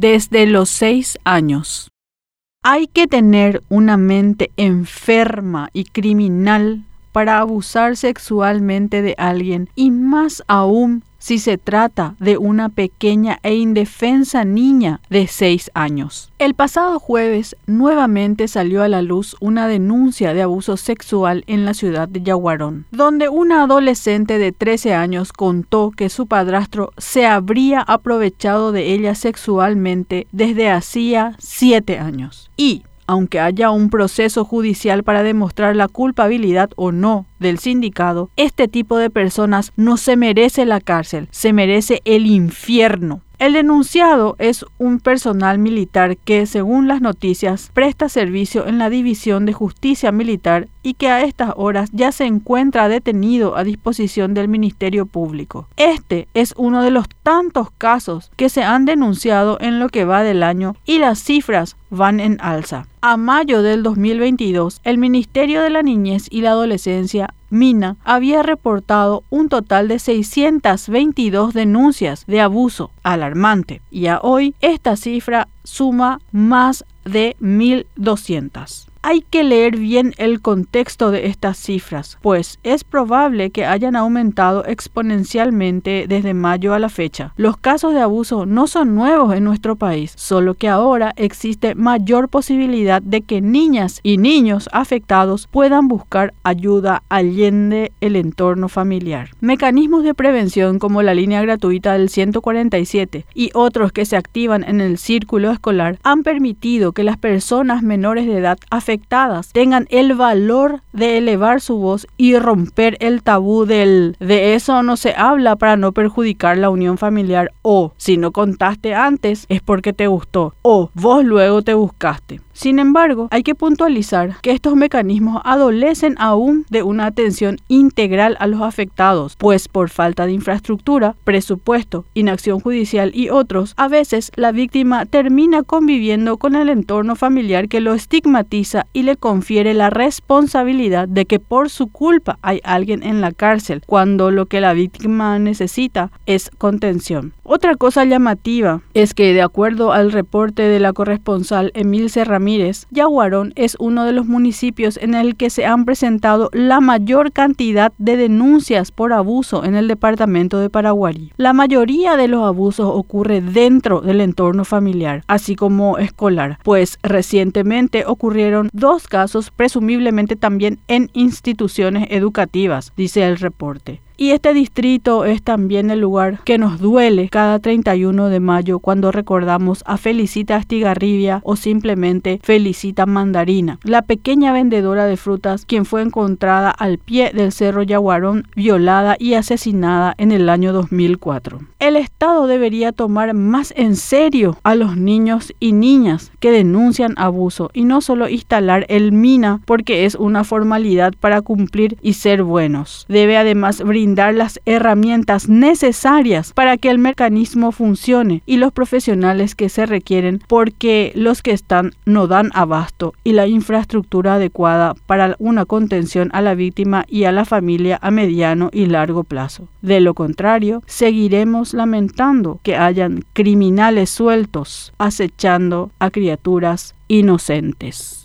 desde los seis años. Hay que tener una mente enferma y criminal para abusar sexualmente de alguien y más aún si se trata de una pequeña e indefensa niña de 6 años. El pasado jueves nuevamente salió a la luz una denuncia de abuso sexual en la ciudad de Yaguarón, donde una adolescente de 13 años contó que su padrastro se habría aprovechado de ella sexualmente desde hacía 7 años. Y aunque haya un proceso judicial para demostrar la culpabilidad o no del sindicado, este tipo de personas no se merece la cárcel, se merece el infierno. El denunciado es un personal militar que, según las noticias, presta servicio en la División de Justicia Militar y que a estas horas ya se encuentra detenido a disposición del Ministerio Público. Este es uno de los tantos casos que se han denunciado en lo que va del año y las cifras van en alza. A mayo del 2022, el Ministerio de la Niñez y la Adolescencia Mina había reportado un total de 622 denuncias de abuso alarmante y a hoy esta cifra suma más de 1.200. Hay que leer bien el contexto de estas cifras, pues es probable que hayan aumentado exponencialmente desde mayo a la fecha. Los casos de abuso no son nuevos en nuestro país, solo que ahora existe mayor posibilidad de que niñas y niños afectados puedan buscar ayuda allende el entorno familiar. Mecanismos de prevención como la línea gratuita del 147 y otros que se activan en el círculo escolar han permitido que las personas menores de edad afectadas tengan el valor de elevar su voz y romper el tabú del de eso no se habla para no perjudicar la unión familiar o si no contaste antes es porque te gustó o vos luego te buscaste. Sin embargo, hay que puntualizar que estos mecanismos adolecen aún de una atención integral a los afectados, pues por falta de infraestructura, presupuesto, inacción judicial y otros, a veces la víctima termina conviviendo con el entorno familiar que lo estigmatiza y le confiere la responsabilidad de que por su culpa hay alguien en la cárcel, cuando lo que la víctima necesita es contención. Otra cosa llamativa es que, de acuerdo al reporte de la corresponsal Emil Ramírez, Yaguarón es uno de los municipios en el que se han presentado la mayor cantidad de denuncias por abuso en el departamento de Paraguay. La mayoría de los abusos ocurre dentro del entorno familiar, así como escolar, pues recientemente ocurrieron dos casos presumiblemente también en instituciones educativas, dice el reporte. Y este distrito es también el lugar que nos duele cada 31 de mayo cuando recordamos a Felicita Astigarribia o simplemente Felicita Mandarina, la pequeña vendedora de frutas quien fue encontrada al pie del Cerro Yaguarón violada y asesinada en el año 2004. El Estado debería tomar más en serio a los niños y niñas que denuncian abuso y no solo instalar el MINA porque es una formalidad para cumplir y ser buenos. Debe además brindar dar las herramientas necesarias para que el mecanismo funcione y los profesionales que se requieren porque los que están no dan abasto y la infraestructura adecuada para una contención a la víctima y a la familia a mediano y largo plazo. De lo contrario, seguiremos lamentando que hayan criminales sueltos acechando a criaturas inocentes.